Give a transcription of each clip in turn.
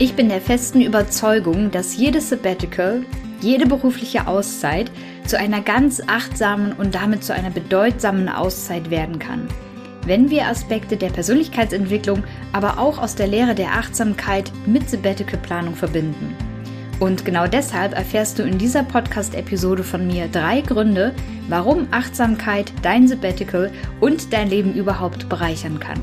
Ich bin der festen Überzeugung, dass jedes Sabbatical, jede berufliche Auszeit zu einer ganz achtsamen und damit zu einer bedeutsamen Auszeit werden kann. Wenn wir Aspekte der Persönlichkeitsentwicklung, aber auch aus der Lehre der Achtsamkeit mit Sabbatical-Planung verbinden. Und genau deshalb erfährst du in dieser Podcast-Episode von mir drei Gründe, warum Achtsamkeit dein Sabbatical und dein Leben überhaupt bereichern kann.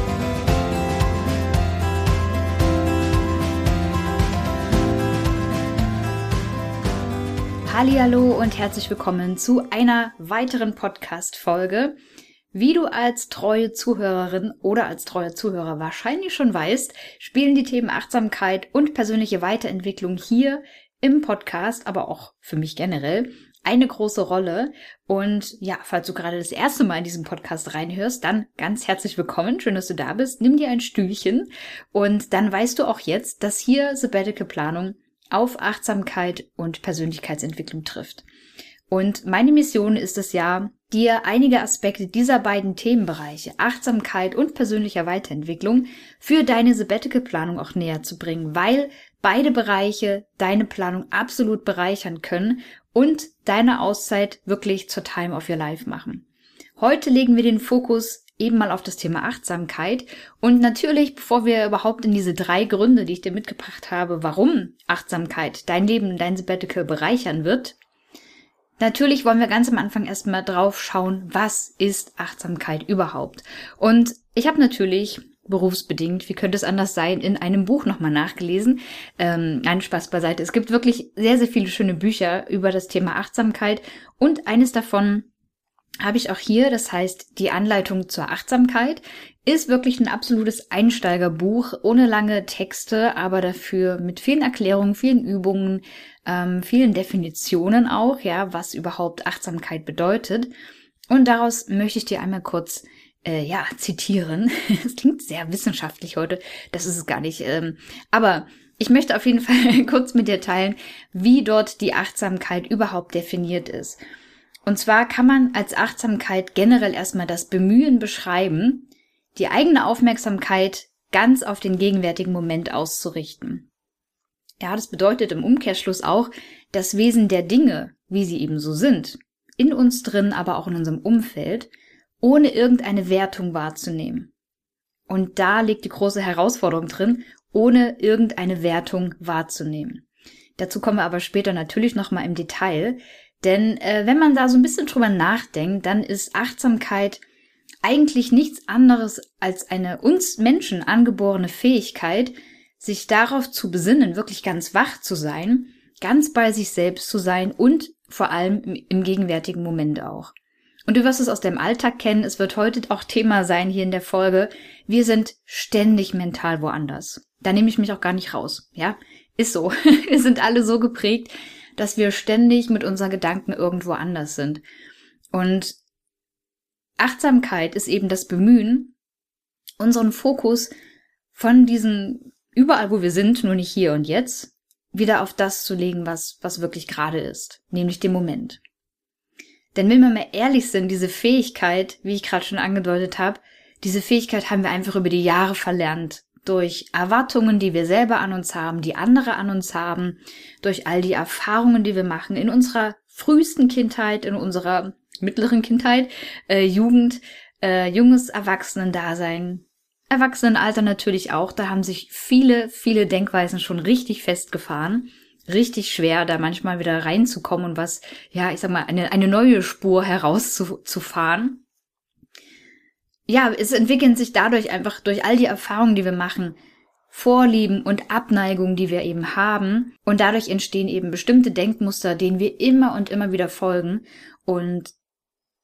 Hallo und herzlich willkommen zu einer weiteren Podcast Folge. Wie du als treue Zuhörerin oder als treuer Zuhörer wahrscheinlich schon weißt, spielen die Themen Achtsamkeit und persönliche Weiterentwicklung hier im Podcast, aber auch für mich generell eine große Rolle. Und ja, falls du gerade das erste Mal in diesen Podcast reinhörst, dann ganz herzlich willkommen. Schön, dass du da bist. Nimm dir ein Stühlchen und dann weißt du auch jetzt, dass hier Sabbatical Planung auf Achtsamkeit und Persönlichkeitsentwicklung trifft. Und meine Mission ist es ja, dir einige Aspekte dieser beiden Themenbereiche, Achtsamkeit und persönlicher Weiterentwicklung, für deine Sabbatical-Planung auch näher zu bringen, weil beide Bereiche deine Planung absolut bereichern können und deine Auszeit wirklich zur Time of Your Life machen. Heute legen wir den Fokus eben mal auf das Thema Achtsamkeit. Und natürlich, bevor wir überhaupt in diese drei Gründe, die ich dir mitgebracht habe, warum Achtsamkeit dein Leben, dein Sabbatical bereichern wird, natürlich wollen wir ganz am Anfang erstmal drauf schauen, was ist Achtsamkeit überhaupt? Und ich habe natürlich berufsbedingt, wie könnte es anders sein, in einem Buch nochmal nachgelesen. Ähm, ein Spaß beiseite. Es gibt wirklich sehr, sehr viele schöne Bücher über das Thema Achtsamkeit und eines davon habe ich auch hier, das heißt die Anleitung zur Achtsamkeit, ist wirklich ein absolutes Einsteigerbuch, ohne lange Texte, aber dafür mit vielen Erklärungen, vielen Übungen, ähm, vielen Definitionen auch, ja, was überhaupt Achtsamkeit bedeutet. Und daraus möchte ich dir einmal kurz äh, ja, zitieren. Es klingt sehr wissenschaftlich heute, das ist es gar nicht. Ähm, aber ich möchte auf jeden Fall kurz mit dir teilen, wie dort die Achtsamkeit überhaupt definiert ist. Und zwar kann man als Achtsamkeit generell erstmal das Bemühen beschreiben, die eigene Aufmerksamkeit ganz auf den gegenwärtigen Moment auszurichten. Ja, das bedeutet im Umkehrschluss auch, das Wesen der Dinge, wie sie eben so sind, in uns drin, aber auch in unserem Umfeld, ohne irgendeine Wertung wahrzunehmen. Und da liegt die große Herausforderung drin, ohne irgendeine Wertung wahrzunehmen. Dazu kommen wir aber später natürlich nochmal im Detail, denn äh, wenn man da so ein bisschen drüber nachdenkt, dann ist Achtsamkeit eigentlich nichts anderes als eine uns Menschen angeborene Fähigkeit, sich darauf zu besinnen, wirklich ganz wach zu sein, ganz bei sich selbst zu sein und vor allem im, im gegenwärtigen Moment auch. Und du wirst es aus deinem Alltag kennen, es wird heute auch Thema sein hier in der Folge. Wir sind ständig mental woanders. Da nehme ich mich auch gar nicht raus. Ja, ist so. Wir sind alle so geprägt, dass wir ständig mit unseren Gedanken irgendwo anders sind. Und Achtsamkeit ist eben das Bemühen, unseren Fokus von diesen überall, wo wir sind, nur nicht hier und jetzt, wieder auf das zu legen, was, was wirklich gerade ist, nämlich den Moment. Denn wenn wir mal ehrlich sind, diese Fähigkeit, wie ich gerade schon angedeutet habe, diese Fähigkeit haben wir einfach über die Jahre verlernt, durch Erwartungen, die wir selber an uns haben, die andere an uns haben, durch all die Erfahrungen, die wir machen in unserer frühesten Kindheit, in unserer mittleren Kindheit, äh, Jugend, äh, junges Erwachsenendasein, Erwachsenenalter natürlich auch. Da haben sich viele, viele Denkweisen schon richtig festgefahren. Richtig schwer, da manchmal wieder reinzukommen und was, ja, ich sag mal, eine, eine neue Spur herauszufahren ja, es entwickeln sich dadurch einfach durch all die Erfahrungen, die wir machen, Vorlieben und Abneigungen, die wir eben haben. Und dadurch entstehen eben bestimmte Denkmuster, denen wir immer und immer wieder folgen und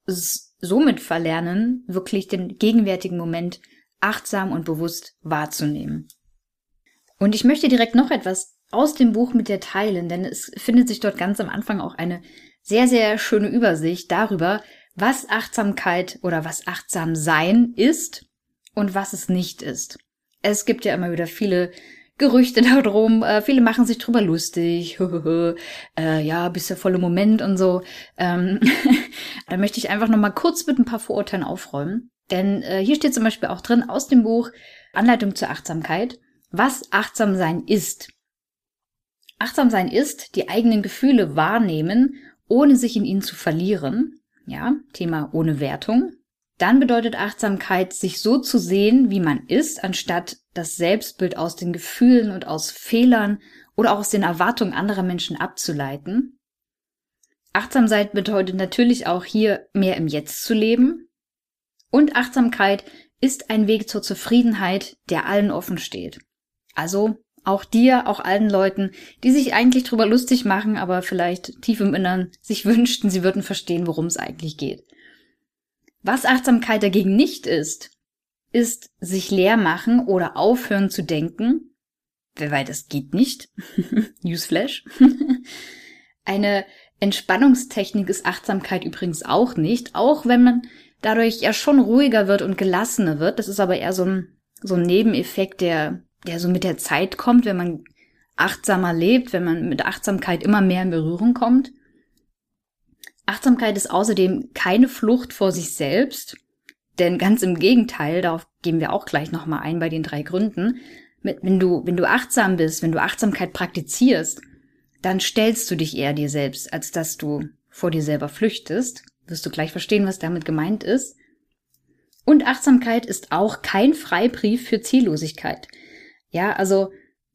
somit verlernen, wirklich den gegenwärtigen Moment achtsam und bewusst wahrzunehmen. Und ich möchte direkt noch etwas aus dem Buch mit dir teilen, denn es findet sich dort ganz am Anfang auch eine sehr, sehr schöne Übersicht darüber, was Achtsamkeit oder was achtsam sein ist und was es nicht ist. Es gibt ja immer wieder viele Gerüchte darum, äh, viele machen sich drüber lustig, äh, ja, bist ja voll im Moment und so. Ähm, da möchte ich einfach nochmal kurz mit ein paar Vorurteilen aufräumen. Denn äh, hier steht zum Beispiel auch drin aus dem Buch Anleitung zur Achtsamkeit, was achtsam sein ist. Achtsam sein ist, die eigenen Gefühle wahrnehmen, ohne sich in ihnen zu verlieren. Ja, Thema ohne Wertung. Dann bedeutet Achtsamkeit, sich so zu sehen, wie man ist, anstatt das Selbstbild aus den Gefühlen und aus Fehlern oder auch aus den Erwartungen anderer Menschen abzuleiten. Achtsamkeit bedeutet natürlich auch hier mehr im Jetzt zu leben. Und Achtsamkeit ist ein Weg zur Zufriedenheit, der allen offen steht. Also auch dir, auch allen Leuten, die sich eigentlich drüber lustig machen, aber vielleicht tief im Innern sich wünschten, sie würden verstehen, worum es eigentlich geht. Was Achtsamkeit dagegen nicht ist, ist sich leer machen oder aufhören zu denken. Wer weiß, das geht nicht. Newsflash. Eine Entspannungstechnik ist Achtsamkeit übrigens auch nicht, auch wenn man dadurch ja schon ruhiger wird und gelassener wird. Das ist aber eher so ein, so ein Nebeneffekt, der der so mit der Zeit kommt, wenn man achtsamer lebt, wenn man mit Achtsamkeit immer mehr in Berührung kommt. Achtsamkeit ist außerdem keine Flucht vor sich selbst, denn ganz im Gegenteil, darauf gehen wir auch gleich nochmal ein bei den drei Gründen. Wenn du, wenn du achtsam bist, wenn du Achtsamkeit praktizierst, dann stellst du dich eher dir selbst, als dass du vor dir selber flüchtest. Wirst du gleich verstehen, was damit gemeint ist. Und Achtsamkeit ist auch kein Freibrief für Ziellosigkeit. Ja, also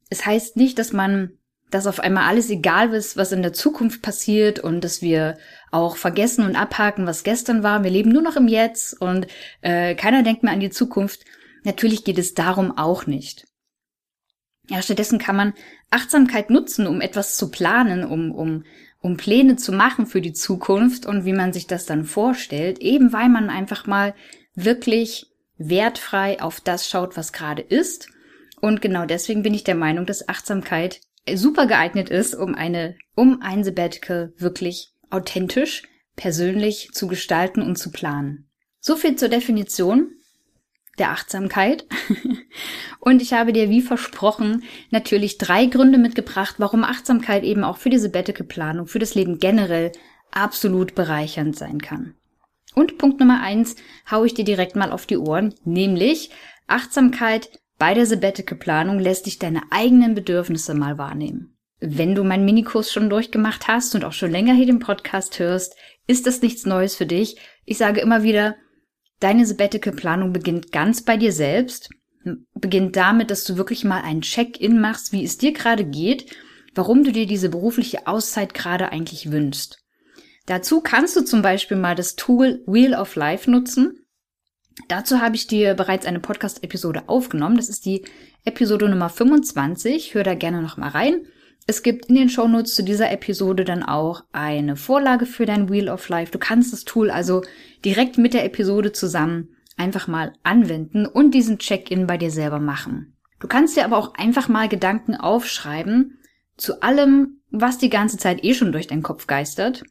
es heißt nicht, dass man, dass auf einmal alles egal ist, was in der Zukunft passiert und dass wir auch vergessen und abhaken, was gestern war. Wir leben nur noch im Jetzt und äh, keiner denkt mehr an die Zukunft. Natürlich geht es darum auch nicht. Ja, stattdessen kann man Achtsamkeit nutzen, um etwas zu planen, um, um, um Pläne zu machen für die Zukunft und wie man sich das dann vorstellt, eben weil man einfach mal wirklich wertfrei auf das schaut, was gerade ist und genau deswegen bin ich der Meinung, dass Achtsamkeit super geeignet ist, um eine, um ein Sabbatical wirklich authentisch, persönlich zu gestalten und zu planen. So viel zur Definition der Achtsamkeit. und ich habe dir wie versprochen natürlich drei Gründe mitgebracht, warum Achtsamkeit eben auch für die Sabbatical-Planung, für das Leben generell absolut bereichernd sein kann. Und Punkt Nummer eins hau ich dir direkt mal auf die Ohren, nämlich Achtsamkeit bei der Sabbatical-Planung lässt dich deine eigenen Bedürfnisse mal wahrnehmen. Wenn du meinen Minikurs schon durchgemacht hast und auch schon länger hier den Podcast hörst, ist das nichts Neues für dich. Ich sage immer wieder, deine Sabbatical-Planung beginnt ganz bei dir selbst, beginnt damit, dass du wirklich mal einen Check-in machst, wie es dir gerade geht, warum du dir diese berufliche Auszeit gerade eigentlich wünschst. Dazu kannst du zum Beispiel mal das Tool Wheel of Life nutzen. Dazu habe ich dir bereits eine Podcast-Episode aufgenommen. Das ist die Episode Nummer 25. Hör da gerne noch mal rein. Es gibt in den Shownotes zu dieser Episode dann auch eine Vorlage für dein Wheel of Life. Du kannst das Tool also direkt mit der Episode zusammen einfach mal anwenden und diesen Check-in bei dir selber machen. Du kannst dir aber auch einfach mal Gedanken aufschreiben zu allem, was die ganze Zeit eh schon durch deinen Kopf geistert,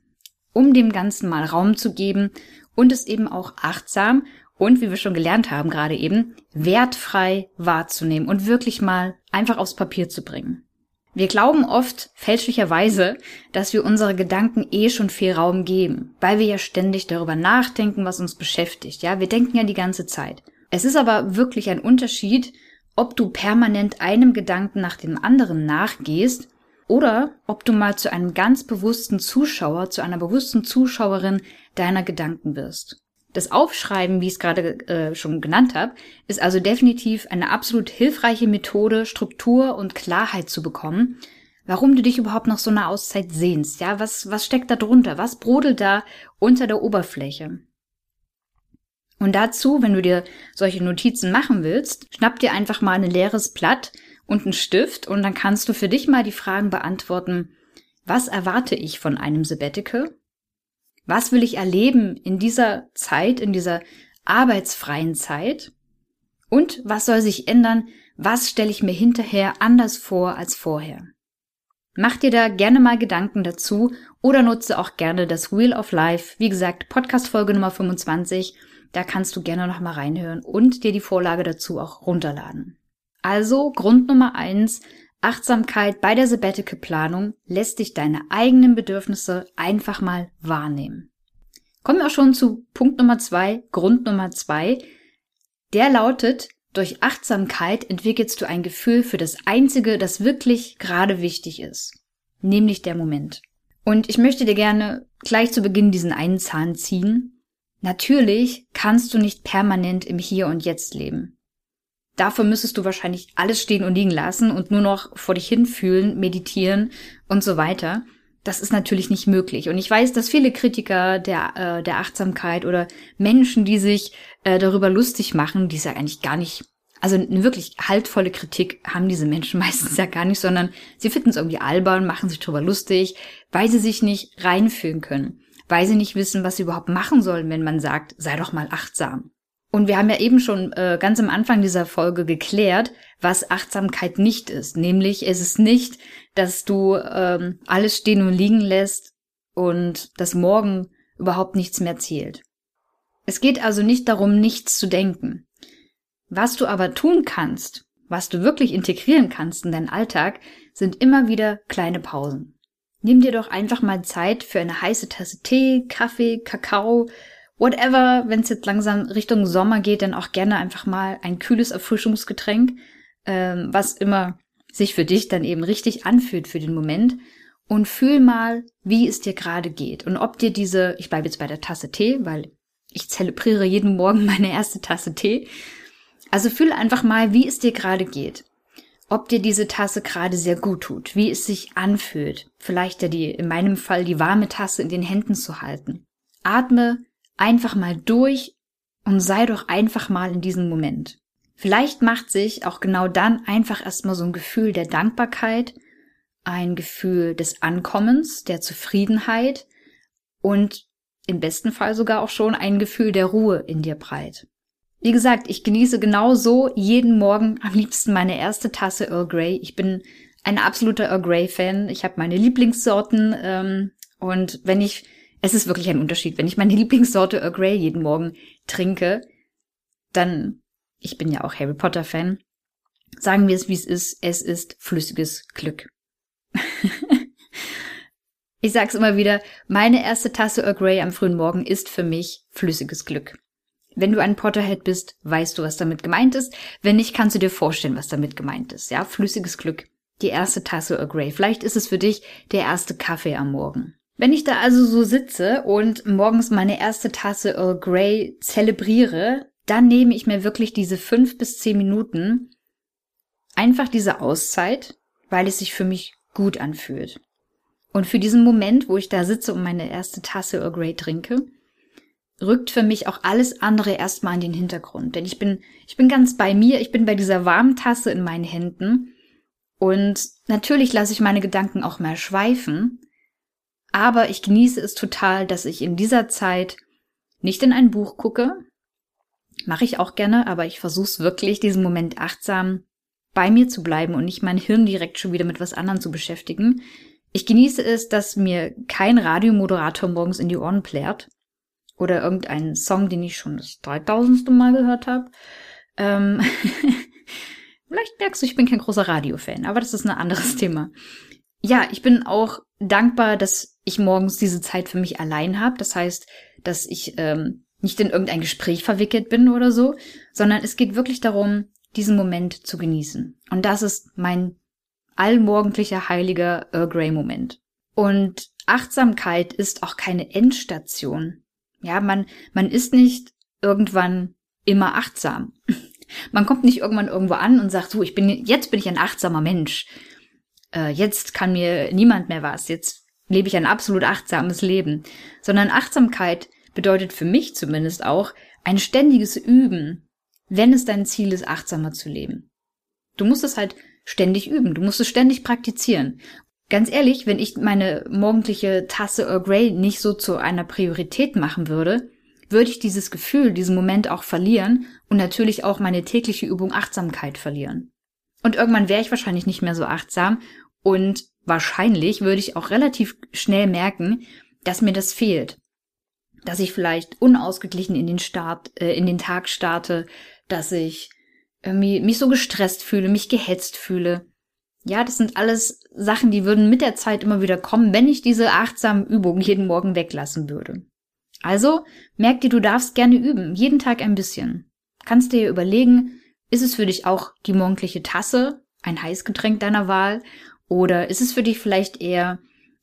um dem Ganzen mal Raum zu geben und es eben auch achtsam und wie wir schon gelernt haben gerade eben, wertfrei wahrzunehmen und wirklich mal einfach aufs Papier zu bringen. Wir glauben oft fälschlicherweise, dass wir unsere Gedanken eh schon viel Raum geben, weil wir ja ständig darüber nachdenken, was uns beschäftigt. Ja, wir denken ja die ganze Zeit. Es ist aber wirklich ein Unterschied, ob du permanent einem Gedanken nach dem anderen nachgehst oder ob du mal zu einem ganz bewussten Zuschauer, zu einer bewussten Zuschauerin deiner Gedanken wirst. Das Aufschreiben, wie ich es gerade äh, schon genannt habe, ist also definitiv eine absolut hilfreiche Methode, Struktur und Klarheit zu bekommen, warum du dich überhaupt nach so einer Auszeit sehnst. Ja, was, was steckt da drunter? Was brodelt da unter der Oberfläche? Und dazu, wenn du dir solche Notizen machen willst, schnapp dir einfach mal ein leeres Blatt und einen Stift und dann kannst du für dich mal die Fragen beantworten, was erwarte ich von einem Sabbatical? Was will ich erleben in dieser Zeit, in dieser arbeitsfreien Zeit? Und was soll sich ändern? Was stelle ich mir hinterher anders vor als vorher? Mach dir da gerne mal Gedanken dazu oder nutze auch gerne das Wheel of Life. Wie gesagt, Podcast Folge Nummer 25. Da kannst du gerne noch mal reinhören und dir die Vorlage dazu auch runterladen. Also Grund Nummer eins, Achtsamkeit bei der Sabbatical Planung lässt dich deine eigenen Bedürfnisse einfach mal wahrnehmen. Kommen wir auch schon zu Punkt Nummer zwei, Grund Nummer zwei. Der lautet, durch Achtsamkeit entwickelst du ein Gefühl für das Einzige, das wirklich gerade wichtig ist, nämlich der Moment. Und ich möchte dir gerne gleich zu Beginn diesen einen Zahn ziehen. Natürlich kannst du nicht permanent im Hier und Jetzt leben. Dafür müsstest du wahrscheinlich alles stehen und liegen lassen und nur noch vor dich hinfühlen, meditieren und so weiter. Das ist natürlich nicht möglich. Und ich weiß, dass viele Kritiker der, äh, der Achtsamkeit oder Menschen, die sich äh, darüber lustig machen, die es ja eigentlich gar nicht, also eine wirklich haltvolle Kritik haben diese Menschen meistens ja gar nicht, sondern sie finden es irgendwie albern, machen sich darüber lustig, weil sie sich nicht reinfühlen können, weil sie nicht wissen, was sie überhaupt machen sollen, wenn man sagt, sei doch mal achtsam. Und wir haben ja eben schon äh, ganz am Anfang dieser Folge geklärt, was Achtsamkeit nicht ist. Nämlich es ist nicht, dass du ähm, alles stehen und liegen lässt und das Morgen überhaupt nichts mehr zählt. Es geht also nicht darum, nichts zu denken. Was du aber tun kannst, was du wirklich integrieren kannst in deinen Alltag, sind immer wieder kleine Pausen. Nimm dir doch einfach mal Zeit für eine heiße Tasse Tee, Kaffee, Kakao, whatever, wenn es jetzt langsam Richtung Sommer geht, dann auch gerne einfach mal ein kühles Erfrischungsgetränk, ähm, was immer sich für dich dann eben richtig anfühlt für den Moment. Und fühl mal, wie es dir gerade geht. Und ob dir diese, ich bleibe jetzt bei der Tasse Tee, weil ich zelebriere jeden Morgen meine erste Tasse Tee. Also fühl einfach mal, wie es dir gerade geht. Ob dir diese Tasse gerade sehr gut tut, wie es sich anfühlt. Vielleicht ja die, in meinem Fall die warme Tasse in den Händen zu halten. Atme einfach mal durch und sei doch einfach mal in diesem Moment. Vielleicht macht sich auch genau dann einfach erstmal so ein Gefühl der Dankbarkeit, ein Gefühl des Ankommens, der Zufriedenheit und im besten Fall sogar auch schon ein Gefühl der Ruhe in dir breit. Wie gesagt, ich genieße genau so jeden Morgen am liebsten meine erste Tasse Earl Grey. Ich bin ein absoluter Earl Grey Fan. Ich habe meine Lieblingssorten ähm, und wenn ich es ist wirklich ein Unterschied. Wenn ich meine Lieblingssorte Earl Grey jeden Morgen trinke, dann, ich bin ja auch Harry Potter Fan, sagen wir es wie es ist, es ist flüssiges Glück. ich sag's immer wieder, meine erste Tasse Earl Grey am frühen Morgen ist für mich flüssiges Glück. Wenn du ein Potterhead bist, weißt du, was damit gemeint ist. Wenn nicht, kannst du dir vorstellen, was damit gemeint ist. Ja, flüssiges Glück. Die erste Tasse Earl Grey. Vielleicht ist es für dich der erste Kaffee am Morgen. Wenn ich da also so sitze und morgens meine erste Tasse Earl Grey zelebriere, dann nehme ich mir wirklich diese fünf bis zehn Minuten einfach diese Auszeit, weil es sich für mich gut anfühlt. Und für diesen Moment, wo ich da sitze und meine erste Tasse Earl Grey trinke, rückt für mich auch alles andere erstmal in den Hintergrund. Denn ich bin, ich bin ganz bei mir, ich bin bei dieser warmen Tasse in meinen Händen. Und natürlich lasse ich meine Gedanken auch mal schweifen. Aber ich genieße es total, dass ich in dieser Zeit nicht in ein Buch gucke. Mache ich auch gerne, aber ich versuche wirklich, diesen Moment achtsam bei mir zu bleiben und nicht mein Hirn direkt schon wieder mit was anderem zu beschäftigen. Ich genieße es, dass mir kein Radiomoderator morgens in die Ohren plärt oder irgendein Song, den ich schon das dreitausendste Mal gehört habe. Ähm Vielleicht merkst du, ich bin kein großer Radiofan, aber das ist ein anderes Thema. Ja, ich bin auch dankbar, dass ich morgens diese Zeit für mich allein habe. Das heißt, dass ich ähm, nicht in irgendein Gespräch verwickelt bin oder so, sondern es geht wirklich darum, diesen Moment zu genießen. Und das ist mein allmorgendlicher heiliger Earl Grey Moment. Und Achtsamkeit ist auch keine Endstation. Ja, man, man ist nicht irgendwann immer achtsam. Man kommt nicht irgendwann irgendwo an und sagt, so, ich bin, jetzt bin ich ein achtsamer Mensch. Äh, jetzt kann mir niemand mehr was. Jetzt lebe ich ein absolut achtsames Leben, sondern Achtsamkeit bedeutet für mich zumindest auch ein ständiges Üben, wenn es dein Ziel ist, achtsamer zu leben. Du musst es halt ständig üben, du musst es ständig praktizieren. Ganz ehrlich, wenn ich meine morgendliche Tasse Earl Grey nicht so zu einer Priorität machen würde, würde ich dieses Gefühl, diesen Moment auch verlieren und natürlich auch meine tägliche Übung Achtsamkeit verlieren. Und irgendwann wäre ich wahrscheinlich nicht mehr so achtsam und wahrscheinlich würde ich auch relativ schnell merken, dass mir das fehlt. Dass ich vielleicht unausgeglichen in den Start, äh, in den Tag starte, dass ich irgendwie mich so gestresst fühle, mich gehetzt fühle. Ja, das sind alles Sachen, die würden mit der Zeit immer wieder kommen, wenn ich diese achtsamen Übungen jeden Morgen weglassen würde. Also, merk dir, du darfst gerne üben, jeden Tag ein bisschen. Kannst dir überlegen, ist es für dich auch die morgendliche Tasse, ein Heißgetränk deiner Wahl, oder ist es für dich vielleicht eher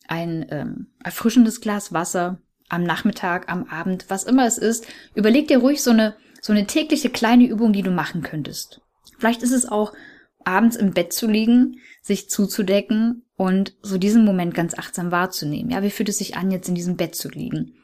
ein ähm, erfrischendes Glas Wasser am Nachmittag, am Abend, was immer es ist? Überleg dir ruhig so eine so eine tägliche kleine Übung, die du machen könntest. Vielleicht ist es auch abends im Bett zu liegen, sich zuzudecken und so diesen Moment ganz achtsam wahrzunehmen. Ja, wie fühlt es sich an, jetzt in diesem Bett zu liegen?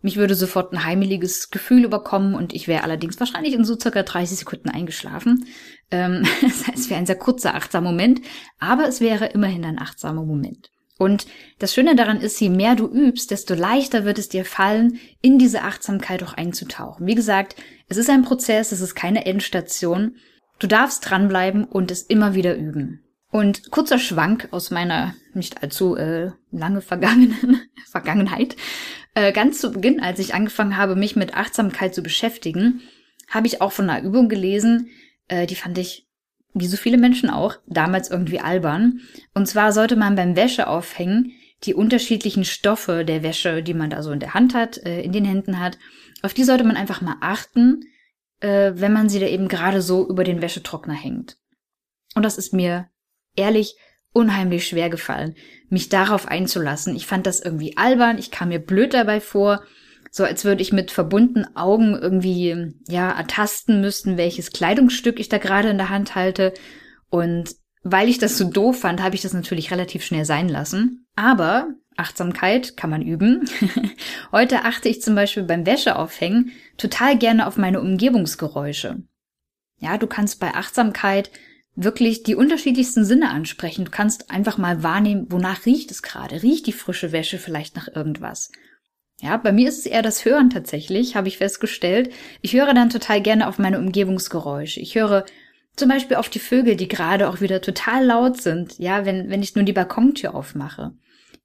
Mich würde sofort ein heimeliges Gefühl überkommen und ich wäre allerdings wahrscheinlich in so circa 30 Sekunden eingeschlafen. Ähm, das heißt, es wäre ein sehr kurzer achtsamer Moment, aber es wäre immerhin ein achtsamer Moment. Und das Schöne daran ist, je mehr du übst, desto leichter wird es dir fallen, in diese Achtsamkeit auch einzutauchen. Wie gesagt, es ist ein Prozess, es ist keine Endstation. Du darfst dranbleiben und es immer wieder üben. Und kurzer Schwank aus meiner nicht allzu äh, lange vergangenen Vergangenheit. Äh, ganz zu Beginn, als ich angefangen habe, mich mit Achtsamkeit zu beschäftigen, habe ich auch von einer Übung gelesen, äh, die fand ich wie so viele Menschen auch, damals irgendwie albern. Und zwar sollte man beim Wäscheaufhängen die unterschiedlichen Stoffe der Wäsche, die man da so in der Hand hat, äh, in den Händen hat, auf die sollte man einfach mal achten, äh, wenn man sie da eben gerade so über den Wäschetrockner hängt. Und das ist mir ehrlich unheimlich schwer gefallen, mich darauf einzulassen. Ich fand das irgendwie albern, ich kam mir blöd dabei vor, so als würde ich mit verbundenen Augen irgendwie, ja, ertasten müssten, welches Kleidungsstück ich da gerade in der Hand halte. Und weil ich das so doof fand, habe ich das natürlich relativ schnell sein lassen. Aber Achtsamkeit kann man üben. Heute achte ich zum Beispiel beim Wäscheaufhängen total gerne auf meine Umgebungsgeräusche. Ja, du kannst bei Achtsamkeit wirklich die unterschiedlichsten Sinne ansprechen. Du kannst einfach mal wahrnehmen, wonach riecht es gerade? Riecht die frische Wäsche vielleicht nach irgendwas? Ja, bei mir ist es eher das Hören tatsächlich, habe ich festgestellt. Ich höre dann total gerne auf meine Umgebungsgeräusche. Ich höre zum Beispiel auf die Vögel, die gerade auch wieder total laut sind, ja, wenn, wenn ich nur die Balkontür aufmache.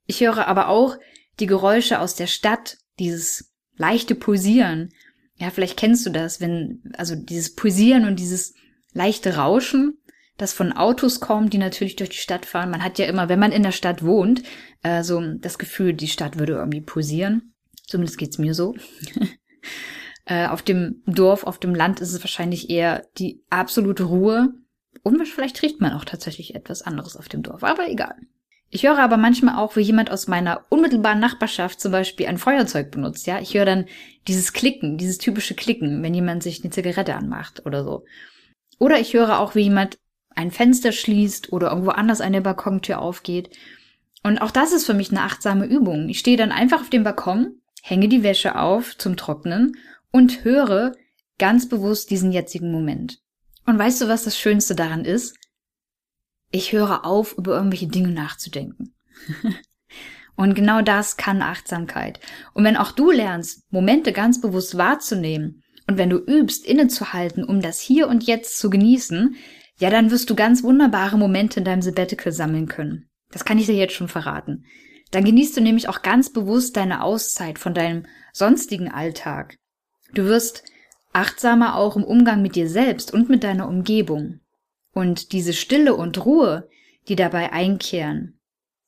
Ich höre aber auch die Geräusche aus der Stadt, dieses leichte Pulsieren. Ja, vielleicht kennst du das, wenn, also dieses Pulsieren und dieses leichte Rauschen, das von Autos kommt, die natürlich durch die Stadt fahren. Man hat ja immer, wenn man in der Stadt wohnt, äh, so das Gefühl, die Stadt würde irgendwie pulsieren. Zumindest geht's mir so. äh, auf dem Dorf, auf dem Land ist es wahrscheinlich eher die absolute Ruhe. Und vielleicht riecht man auch tatsächlich etwas anderes auf dem Dorf, aber egal. Ich höre aber manchmal auch, wie jemand aus meiner unmittelbaren Nachbarschaft zum Beispiel ein Feuerzeug benutzt, ja. Ich höre dann dieses Klicken, dieses typische Klicken, wenn jemand sich eine Zigarette anmacht oder so. Oder ich höre auch, wie jemand ein Fenster schließt oder irgendwo anders eine Balkontür aufgeht. Und auch das ist für mich eine achtsame Übung. Ich stehe dann einfach auf dem Balkon, hänge die Wäsche auf zum Trocknen und höre ganz bewusst diesen jetzigen Moment. Und weißt du, was das Schönste daran ist? Ich höre auf, über irgendwelche Dinge nachzudenken. und genau das kann Achtsamkeit. Und wenn auch du lernst, Momente ganz bewusst wahrzunehmen und wenn du übst, innezuhalten, um das hier und jetzt zu genießen, ja, dann wirst du ganz wunderbare Momente in deinem Sabbatical sammeln können. Das kann ich dir jetzt schon verraten. Dann genießt du nämlich auch ganz bewusst deine Auszeit von deinem sonstigen Alltag. Du wirst achtsamer auch im Umgang mit dir selbst und mit deiner Umgebung. Und diese Stille und Ruhe, die dabei einkehren,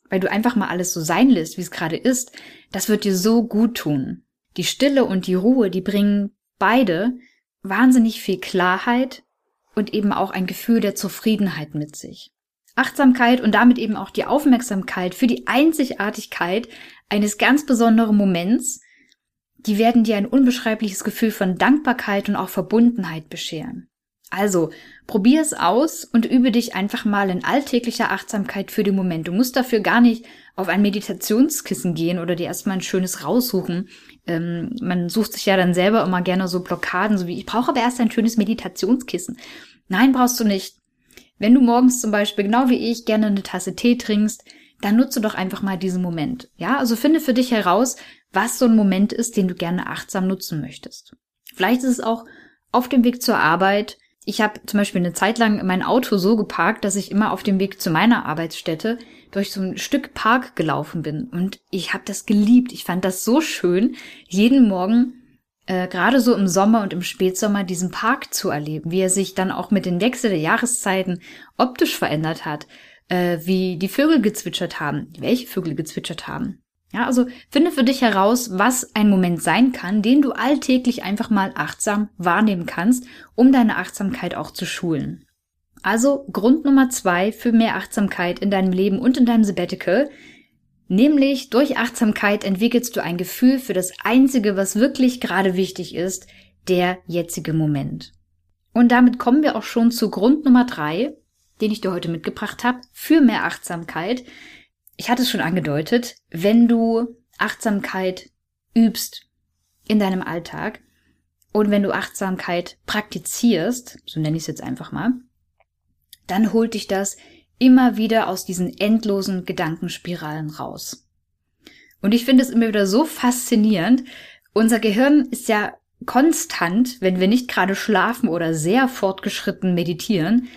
weil du einfach mal alles so sein lässt, wie es gerade ist, das wird dir so gut tun. Die Stille und die Ruhe, die bringen beide wahnsinnig viel Klarheit und eben auch ein Gefühl der Zufriedenheit mit sich. Achtsamkeit und damit eben auch die Aufmerksamkeit für die Einzigartigkeit eines ganz besonderen Moments, die werden dir ein unbeschreibliches Gefühl von Dankbarkeit und auch Verbundenheit bescheren. Also, probier es aus und übe dich einfach mal in alltäglicher Achtsamkeit für den Moment. Du musst dafür gar nicht auf ein Meditationskissen gehen oder dir erstmal ein schönes raussuchen. Ähm, man sucht sich ja dann selber immer gerne so Blockaden, so wie ich brauche aber erst ein schönes Meditationskissen. Nein, brauchst du nicht. Wenn du morgens zum Beispiel, genau wie ich, gerne eine Tasse Tee trinkst, dann nutze doch einfach mal diesen Moment. Ja, also finde für dich heraus, was so ein Moment ist, den du gerne achtsam nutzen möchtest. Vielleicht ist es auch auf dem Weg zur Arbeit, Ich habe zum Beispiel eine Zeit lang mein Auto so geparkt, dass ich immer auf dem Weg zu meiner Arbeitsstätte durch so ein Stück Park gelaufen bin. Und ich habe das geliebt. Ich fand das so schön, jeden Morgen, äh, gerade so im Sommer und im Spätsommer, diesen Park zu erleben, wie er sich dann auch mit den Wechsel der Jahreszeiten optisch verändert hat, äh, wie die Vögel gezwitschert haben, welche Vögel gezwitschert haben. Ja, also finde für dich heraus, was ein Moment sein kann, den du alltäglich einfach mal achtsam wahrnehmen kannst, um deine Achtsamkeit auch zu schulen. Also Grund Nummer zwei für mehr Achtsamkeit in deinem Leben und in deinem Sabbatical, nämlich durch Achtsamkeit entwickelst du ein Gefühl für das Einzige, was wirklich gerade wichtig ist, der jetzige Moment. Und damit kommen wir auch schon zu Grund Nummer drei, den ich dir heute mitgebracht habe, für mehr Achtsamkeit, ich hatte es schon angedeutet, wenn du Achtsamkeit übst in deinem Alltag und wenn du Achtsamkeit praktizierst, so nenne ich es jetzt einfach mal, dann holt dich das immer wieder aus diesen endlosen Gedankenspiralen raus. Und ich finde es immer wieder so faszinierend. Unser Gehirn ist ja konstant, wenn wir nicht gerade schlafen oder sehr fortgeschritten meditieren,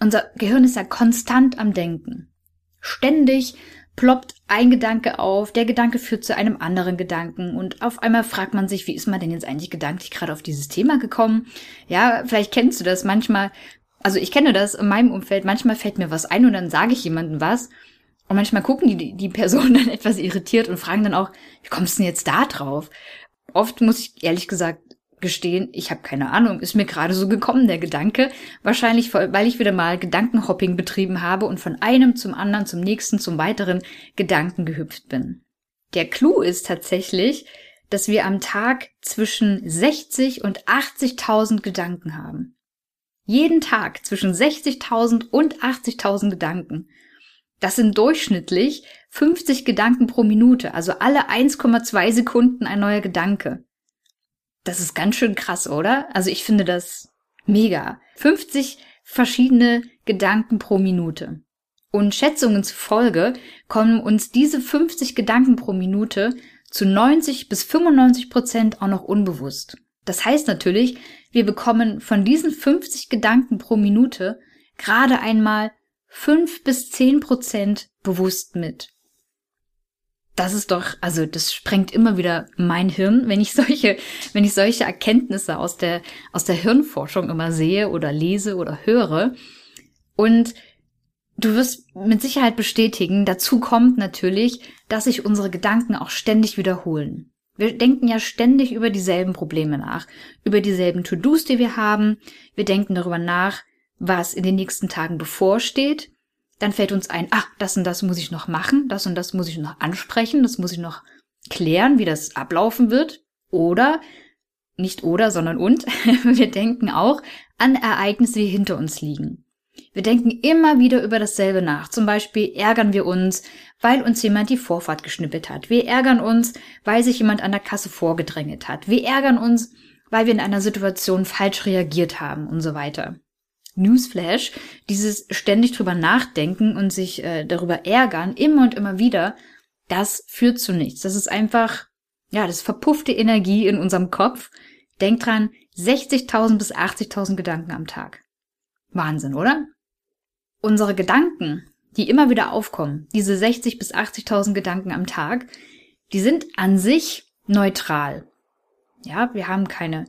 unser Gehirn ist ja konstant am Denken. Ständig ploppt ein Gedanke auf, der Gedanke führt zu einem anderen Gedanken und auf einmal fragt man sich, wie ist man denn jetzt eigentlich gedanklich gerade auf dieses Thema gekommen? Ja, vielleicht kennst du das manchmal, also ich kenne das in meinem Umfeld, manchmal fällt mir was ein und dann sage ich jemandem was und manchmal gucken die, die Person dann etwas irritiert und fragen dann auch, wie kommst du denn jetzt da drauf? Oft muss ich ehrlich gesagt gestehen, ich habe keine Ahnung, ist mir gerade so gekommen, der Gedanke. Wahrscheinlich, weil ich wieder mal Gedankenhopping betrieben habe und von einem zum anderen, zum nächsten, zum weiteren Gedanken gehüpft bin. Der Clou ist tatsächlich, dass wir am Tag zwischen 60 und 80.000 Gedanken haben. Jeden Tag zwischen 60.000 und 80.000 Gedanken. Das sind durchschnittlich 50 Gedanken pro Minute, also alle 1,2 Sekunden ein neuer Gedanke. Das ist ganz schön krass, oder? Also ich finde das mega. 50 verschiedene Gedanken pro Minute. Und Schätzungen zufolge kommen uns diese 50 Gedanken pro Minute zu 90 bis 95 Prozent auch noch unbewusst. Das heißt natürlich, wir bekommen von diesen 50 Gedanken pro Minute gerade einmal 5 bis 10 Prozent bewusst mit das ist doch, also das sprengt immer wieder mein Hirn, wenn ich solche, wenn ich solche Erkenntnisse aus der, aus der Hirnforschung immer sehe oder lese oder höre. Und du wirst mit Sicherheit bestätigen, dazu kommt natürlich, dass sich unsere Gedanken auch ständig wiederholen. Wir denken ja ständig über dieselben Probleme nach, über dieselben To-Dos, die wir haben. Wir denken darüber nach, was in den nächsten Tagen bevorsteht dann fällt uns ein, ach, das und das muss ich noch machen, das und das muss ich noch ansprechen, das muss ich noch klären, wie das ablaufen wird. Oder, nicht oder, sondern und, wir denken auch an Ereignisse, die hinter uns liegen. Wir denken immer wieder über dasselbe nach. Zum Beispiel ärgern wir uns, weil uns jemand die Vorfahrt geschnippelt hat. Wir ärgern uns, weil sich jemand an der Kasse vorgedrängelt hat. Wir ärgern uns, weil wir in einer Situation falsch reagiert haben und so weiter. Newsflash, dieses ständig drüber nachdenken und sich äh, darüber ärgern, immer und immer wieder, das führt zu nichts. Das ist einfach, ja, das verpuffte Energie in unserem Kopf. Denk dran, 60.000 bis 80.000 Gedanken am Tag. Wahnsinn, oder? Unsere Gedanken, die immer wieder aufkommen, diese 60 bis 80.000 Gedanken am Tag, die sind an sich neutral. Ja, wir haben keine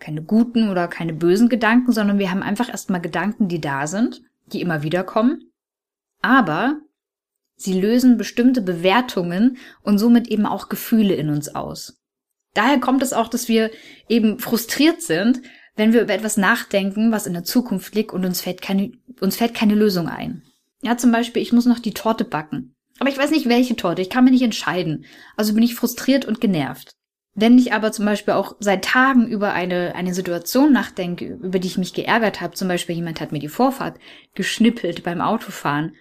keine guten oder keine bösen Gedanken, sondern wir haben einfach erstmal Gedanken, die da sind, die immer wieder kommen. Aber sie lösen bestimmte Bewertungen und somit eben auch Gefühle in uns aus. Daher kommt es auch, dass wir eben frustriert sind, wenn wir über etwas nachdenken, was in der Zukunft liegt und uns fällt keine, uns fällt keine Lösung ein. Ja, zum Beispiel, ich muss noch die Torte backen. Aber ich weiß nicht, welche Torte. Ich kann mir nicht entscheiden. Also bin ich frustriert und genervt. Wenn ich aber zum Beispiel auch seit Tagen über eine, eine Situation nachdenke, über die ich mich geärgert habe, zum Beispiel jemand hat mir die Vorfahrt geschnippelt beim Autofahren,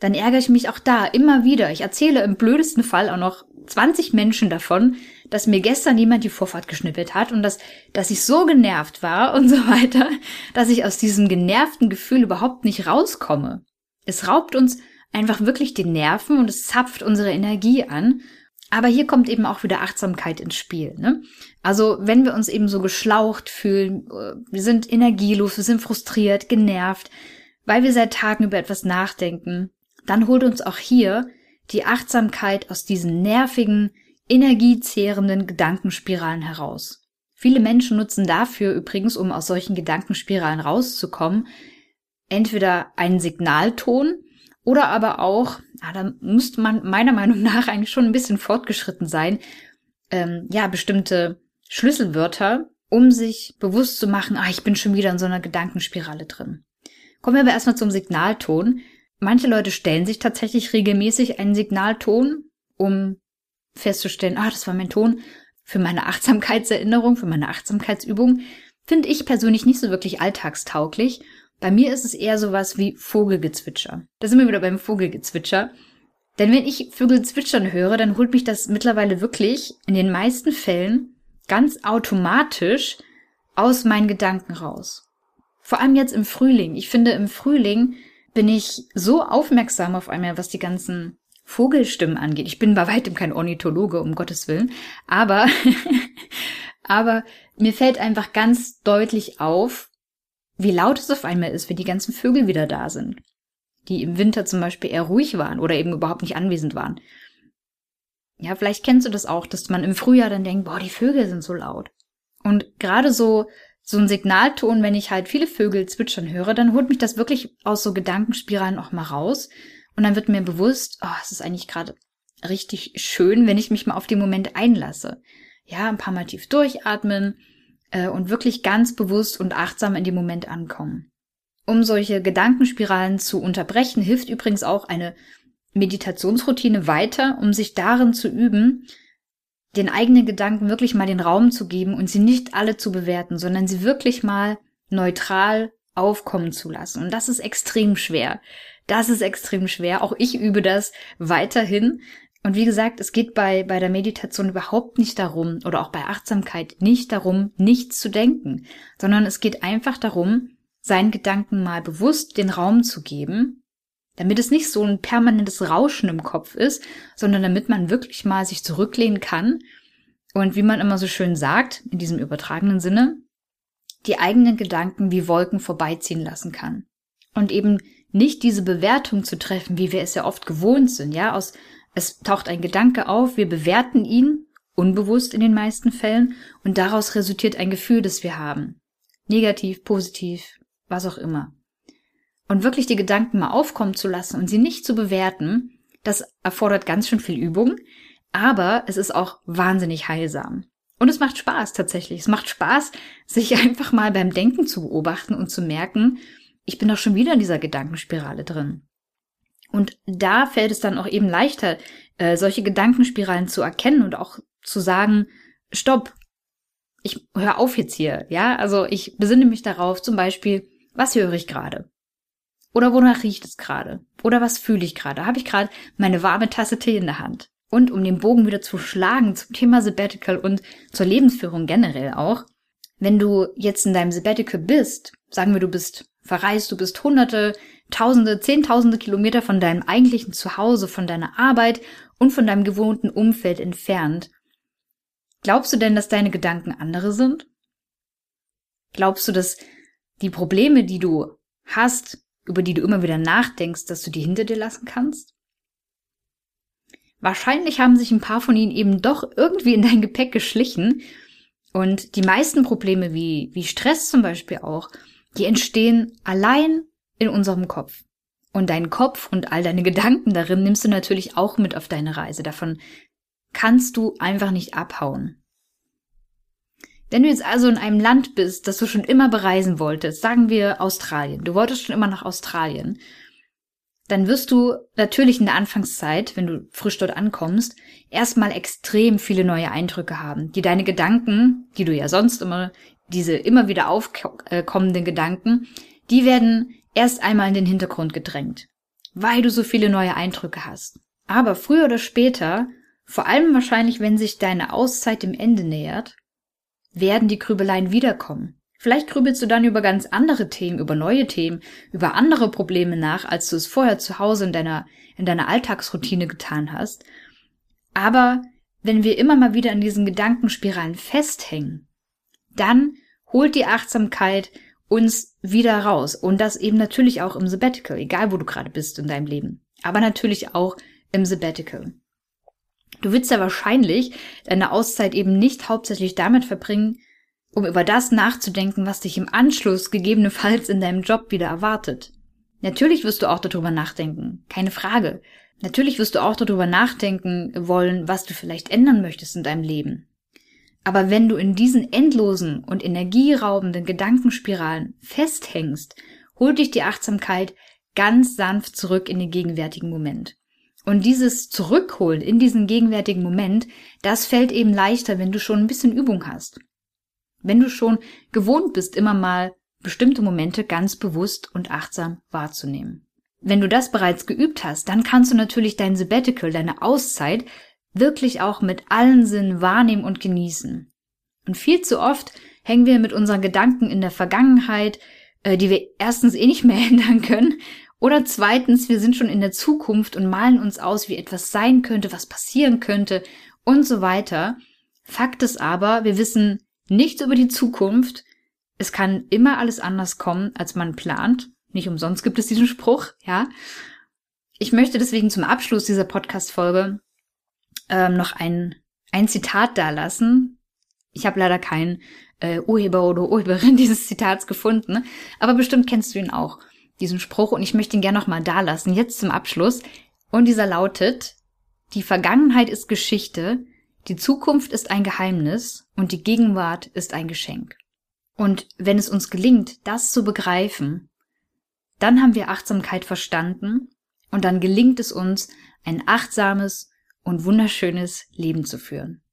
dann ärgere ich mich auch da immer wieder. Ich erzähle im blödesten Fall auch noch 20 Menschen davon, dass mir gestern jemand die Vorfahrt geschnippelt hat und dass, dass ich so genervt war und so weiter, dass ich aus diesem genervten Gefühl überhaupt nicht rauskomme. Es raubt uns einfach wirklich den Nerven und es zapft unsere Energie an Aber hier kommt eben auch wieder Achtsamkeit ins Spiel. Ne? Also wenn wir uns eben so geschlaucht fühlen, äh, wir sind energielos, wir sind frustriert, genervt, weil wir seit Tagen über etwas nachdenken, dann holt uns auch hier die Achtsamkeit aus diesen nervigen, energiezehrenden Gedankenspiralen heraus. Viele Menschen nutzen dafür übrigens, um aus solchen Gedankenspiralen rauszukommen, entweder einen Signalton oder aber auch, ah, da müsste man meiner Meinung nach eigentlich schon ein bisschen fortgeschritten sein, ähm, ja, bestimmte Schlüsselwörter, um sich bewusst zu machen, ah, ich bin schon wieder in so einer Gedankenspirale drin. Kommen wir aber erstmal zum Signalton. Manche Leute stellen sich tatsächlich regelmäßig einen Signalton, um festzustellen, ah, das war mein Ton für meine Achtsamkeitserinnerung, für meine Achtsamkeitsübung. Finde ich persönlich nicht so wirklich alltagstauglich. Bei mir ist es eher sowas wie Vogelgezwitscher. Da sind wir wieder beim Vogelgezwitscher. Denn wenn ich Vögel zwitschern höre, dann holt mich das mittlerweile wirklich in den meisten Fällen ganz automatisch aus meinen Gedanken raus. Vor allem jetzt im Frühling. Ich finde, im Frühling bin ich so aufmerksam auf einmal, was die ganzen Vogelstimmen angeht. Ich bin bei weitem kein Ornithologe, um Gottes Willen, aber, aber mir fällt einfach ganz deutlich auf, wie laut es auf einmal ist, wenn die ganzen Vögel wieder da sind, die im Winter zum Beispiel eher ruhig waren oder eben überhaupt nicht anwesend waren. Ja, vielleicht kennst du das auch, dass man im Frühjahr dann denkt, boah, die Vögel sind so laut. Und gerade so, so ein Signalton, wenn ich halt viele Vögel zwitschern höre, dann holt mich das wirklich aus so Gedankenspiralen auch mal raus. Und dann wird mir bewusst, oh, es ist eigentlich gerade richtig schön, wenn ich mich mal auf den Moment einlasse. Ja, ein paar Mal tief durchatmen, äh, und wirklich ganz bewusst und achtsam in dem Moment ankommen. Um solche Gedankenspiralen zu unterbrechen, hilft übrigens auch eine Meditationsroutine weiter, um sich darin zu üben, den eigenen Gedanken wirklich mal den Raum zu geben und sie nicht alle zu bewerten, sondern sie wirklich mal neutral aufkommen zu lassen. Und das ist extrem schwer. Das ist extrem schwer. Auch ich übe das weiterhin. Und wie gesagt, es geht bei, bei der Meditation überhaupt nicht darum, oder auch bei Achtsamkeit nicht darum, nichts zu denken, sondern es geht einfach darum, seinen Gedanken mal bewusst den Raum zu geben, damit es nicht so ein permanentes Rauschen im Kopf ist, sondern damit man wirklich mal sich zurücklehnen kann und wie man immer so schön sagt, in diesem übertragenen Sinne, die eigenen Gedanken wie Wolken vorbeiziehen lassen kann. Und eben nicht diese Bewertung zu treffen, wie wir es ja oft gewohnt sind, ja, aus es taucht ein Gedanke auf, wir bewerten ihn, unbewusst in den meisten Fällen, und daraus resultiert ein Gefühl, das wir haben. Negativ, positiv, was auch immer. Und wirklich die Gedanken mal aufkommen zu lassen und sie nicht zu bewerten, das erfordert ganz schön viel Übung, aber es ist auch wahnsinnig heilsam. Und es macht Spaß tatsächlich. Es macht Spaß, sich einfach mal beim Denken zu beobachten und zu merken, ich bin doch schon wieder in dieser Gedankenspirale drin. Und da fällt es dann auch eben leichter, äh, solche Gedankenspiralen zu erkennen und auch zu sagen, stopp, ich höre auf jetzt hier, ja? Also ich besinne mich darauf, zum Beispiel, was höre ich gerade? Oder wonach riecht es gerade? Oder was fühle ich gerade? Habe ich gerade meine warme Tasse Tee in der Hand? Und um den Bogen wieder zu schlagen zum Thema Sabbatical und zur Lebensführung generell auch, wenn du jetzt in deinem Sabbatical bist, sagen wir, du bist verreist, du bist hunderte, tausende, zehntausende Kilometer von deinem eigentlichen Zuhause, von deiner Arbeit und von deinem gewohnten Umfeld entfernt. Glaubst du denn, dass deine Gedanken andere sind? Glaubst du, dass die Probleme, die du hast, über die du immer wieder nachdenkst, dass du die hinter dir lassen kannst? Wahrscheinlich haben sich ein paar von ihnen eben doch irgendwie in dein Gepäck geschlichen. Und die meisten Probleme, wie, wie Stress zum Beispiel auch, die entstehen allein in unserem Kopf. Und deinen Kopf und all deine Gedanken darin nimmst du natürlich auch mit auf deine Reise. Davon kannst du einfach nicht abhauen. Wenn du jetzt also in einem Land bist, das du schon immer bereisen wolltest, sagen wir Australien, du wolltest schon immer nach Australien, dann wirst du natürlich in der Anfangszeit, wenn du frisch dort ankommst, erstmal extrem viele neue Eindrücke haben, die deine Gedanken, die du ja sonst immer, diese immer wieder aufkommenden Gedanken, die werden erst einmal in den Hintergrund gedrängt, weil du so viele neue Eindrücke hast. Aber früher oder später, vor allem wahrscheinlich, wenn sich deine Auszeit dem Ende nähert, werden die Grübeleien wiederkommen. Vielleicht grübelst du dann über ganz andere Themen, über neue Themen, über andere Probleme nach, als du es vorher zu Hause in deiner, in deiner Alltagsroutine getan hast. Aber wenn wir immer mal wieder an diesen Gedankenspiralen festhängen, dann holt die Achtsamkeit uns wieder raus. Und das eben natürlich auch im Sabbatical, egal wo du gerade bist in deinem Leben. Aber natürlich auch im Sabbatical. Du willst ja wahrscheinlich deine Auszeit eben nicht hauptsächlich damit verbringen, um über das nachzudenken, was dich im Anschluss gegebenenfalls in deinem Job wieder erwartet. Natürlich wirst du auch darüber nachdenken, keine Frage. Natürlich wirst du auch darüber nachdenken wollen, was du vielleicht ändern möchtest in deinem Leben. Aber wenn du in diesen endlosen und energieraubenden Gedankenspiralen festhängst, holt dich die Achtsamkeit ganz sanft zurück in den gegenwärtigen Moment. Und dieses Zurückholen in diesen gegenwärtigen Moment, das fällt eben leichter, wenn du schon ein bisschen Übung hast. Wenn du schon gewohnt bist, immer mal bestimmte Momente ganz bewusst und achtsam wahrzunehmen. Wenn du das bereits geübt hast, dann kannst du natürlich dein Sabbatical, deine Auszeit, wirklich auch mit allen Sinnen wahrnehmen und genießen. Und viel zu oft hängen wir mit unseren Gedanken in der Vergangenheit, äh, die wir erstens eh nicht mehr ändern können, oder zweitens, wir sind schon in der Zukunft und malen uns aus, wie etwas sein könnte, was passieren könnte und so weiter. Fakt ist aber, wir wissen nichts über die Zukunft. Es kann immer alles anders kommen, als man plant. Nicht umsonst gibt es diesen Spruch, ja. Ich möchte deswegen zum Abschluss dieser Podcast-Folge ähm, noch ein, ein Zitat dalassen. Ich habe leider keinen äh, Urheber oder Urheberin dieses Zitats gefunden, aber bestimmt kennst du ihn auch, diesen Spruch, und ich möchte ihn gerne nochmal dalassen, jetzt zum Abschluss. Und dieser lautet, die Vergangenheit ist Geschichte, die Zukunft ist ein Geheimnis und die Gegenwart ist ein Geschenk. Und wenn es uns gelingt, das zu begreifen, dann haben wir Achtsamkeit verstanden und dann gelingt es uns, ein achtsames und wunderschönes Leben zu führen.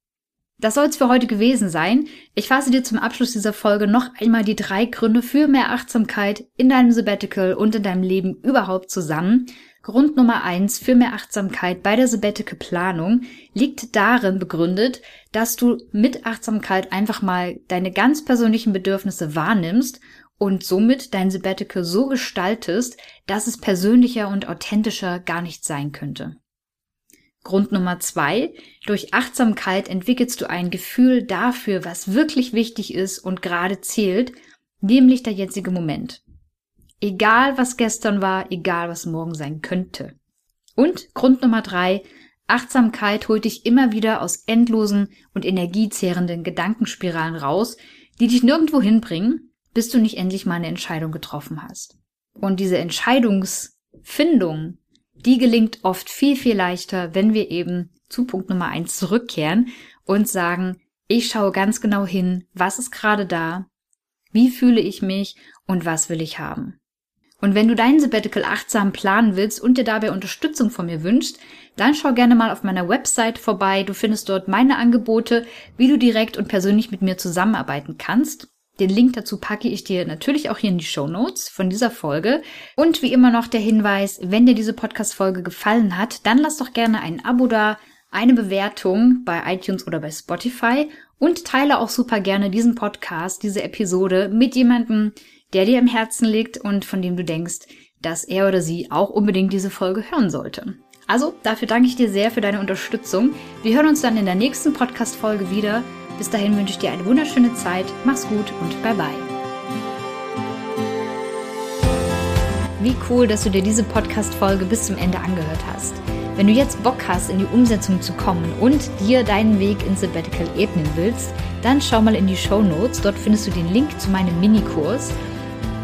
Das soll es für heute gewesen sein. Ich fasse dir zum Abschluss dieser Folge noch einmal die drei Gründe für mehr Achtsamkeit in deinem Sabbatical und in deinem Leben überhaupt zusammen. Grund Nummer eins für mehr Achtsamkeit bei der Sabbatical Planung liegt darin begründet, dass du mit Achtsamkeit einfach mal deine ganz persönlichen Bedürfnisse wahrnimmst und somit dein Sabbatical so gestaltest, dass es persönlicher und authentischer gar nicht sein könnte. Grund Nummer zwei. Durch Achtsamkeit entwickelst du ein Gefühl dafür, was wirklich wichtig ist und gerade zählt, nämlich der jetzige Moment. Egal was gestern war, egal was morgen sein könnte. Und Grund Nummer drei. Achtsamkeit holt dich immer wieder aus endlosen und energiezehrenden Gedankenspiralen raus, die dich nirgendwo hinbringen, bis du nicht endlich mal eine Entscheidung getroffen hast. Und diese Entscheidungsfindung die gelingt oft viel, viel leichter, wenn wir eben zu Punkt Nummer eins zurückkehren und sagen, ich schaue ganz genau hin, was ist gerade da, wie fühle ich mich und was will ich haben. Und wenn du dein Sabbatical achtsam planen willst und dir dabei Unterstützung von mir wünschst, dann schau gerne mal auf meiner Website vorbei. Du findest dort meine Angebote, wie du direkt und persönlich mit mir zusammenarbeiten kannst. Den Link dazu packe ich dir natürlich auch hier in die Show Notes von dieser Folge. Und wie immer noch der Hinweis, wenn dir diese Podcast-Folge gefallen hat, dann lass doch gerne ein Abo da, eine Bewertung bei iTunes oder bei Spotify und teile auch super gerne diesen Podcast, diese Episode mit jemandem, der dir im Herzen liegt und von dem du denkst, dass er oder sie auch unbedingt diese Folge hören sollte. Also, dafür danke ich dir sehr für deine Unterstützung. Wir hören uns dann in der nächsten Podcast-Folge wieder. Bis dahin wünsche ich dir eine wunderschöne Zeit. Mach's gut und bye bye. Wie cool, dass du dir diese Podcast-Folge bis zum Ende angehört hast. Wenn du jetzt Bock hast, in die Umsetzung zu kommen und dir deinen Weg ins Sabbatical ebnen willst, dann schau mal in die Show Notes. Dort findest du den Link zu meinem Minikurs.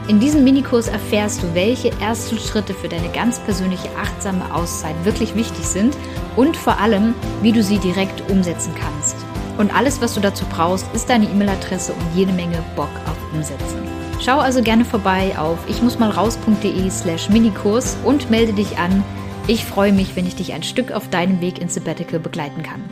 In diesem Minikurs erfährst du, welche ersten Schritte für deine ganz persönliche achtsame Auszeit wirklich wichtig sind und vor allem, wie du sie direkt umsetzen kannst. Und alles, was du dazu brauchst, ist deine E-Mail-Adresse und jede Menge Bock auf Umsetzen. Schau also gerne vorbei auf ichmussmalraus.de slash Minikurs und melde dich an. Ich freue mich, wenn ich dich ein Stück auf deinem Weg ins Sabbatical begleiten kann.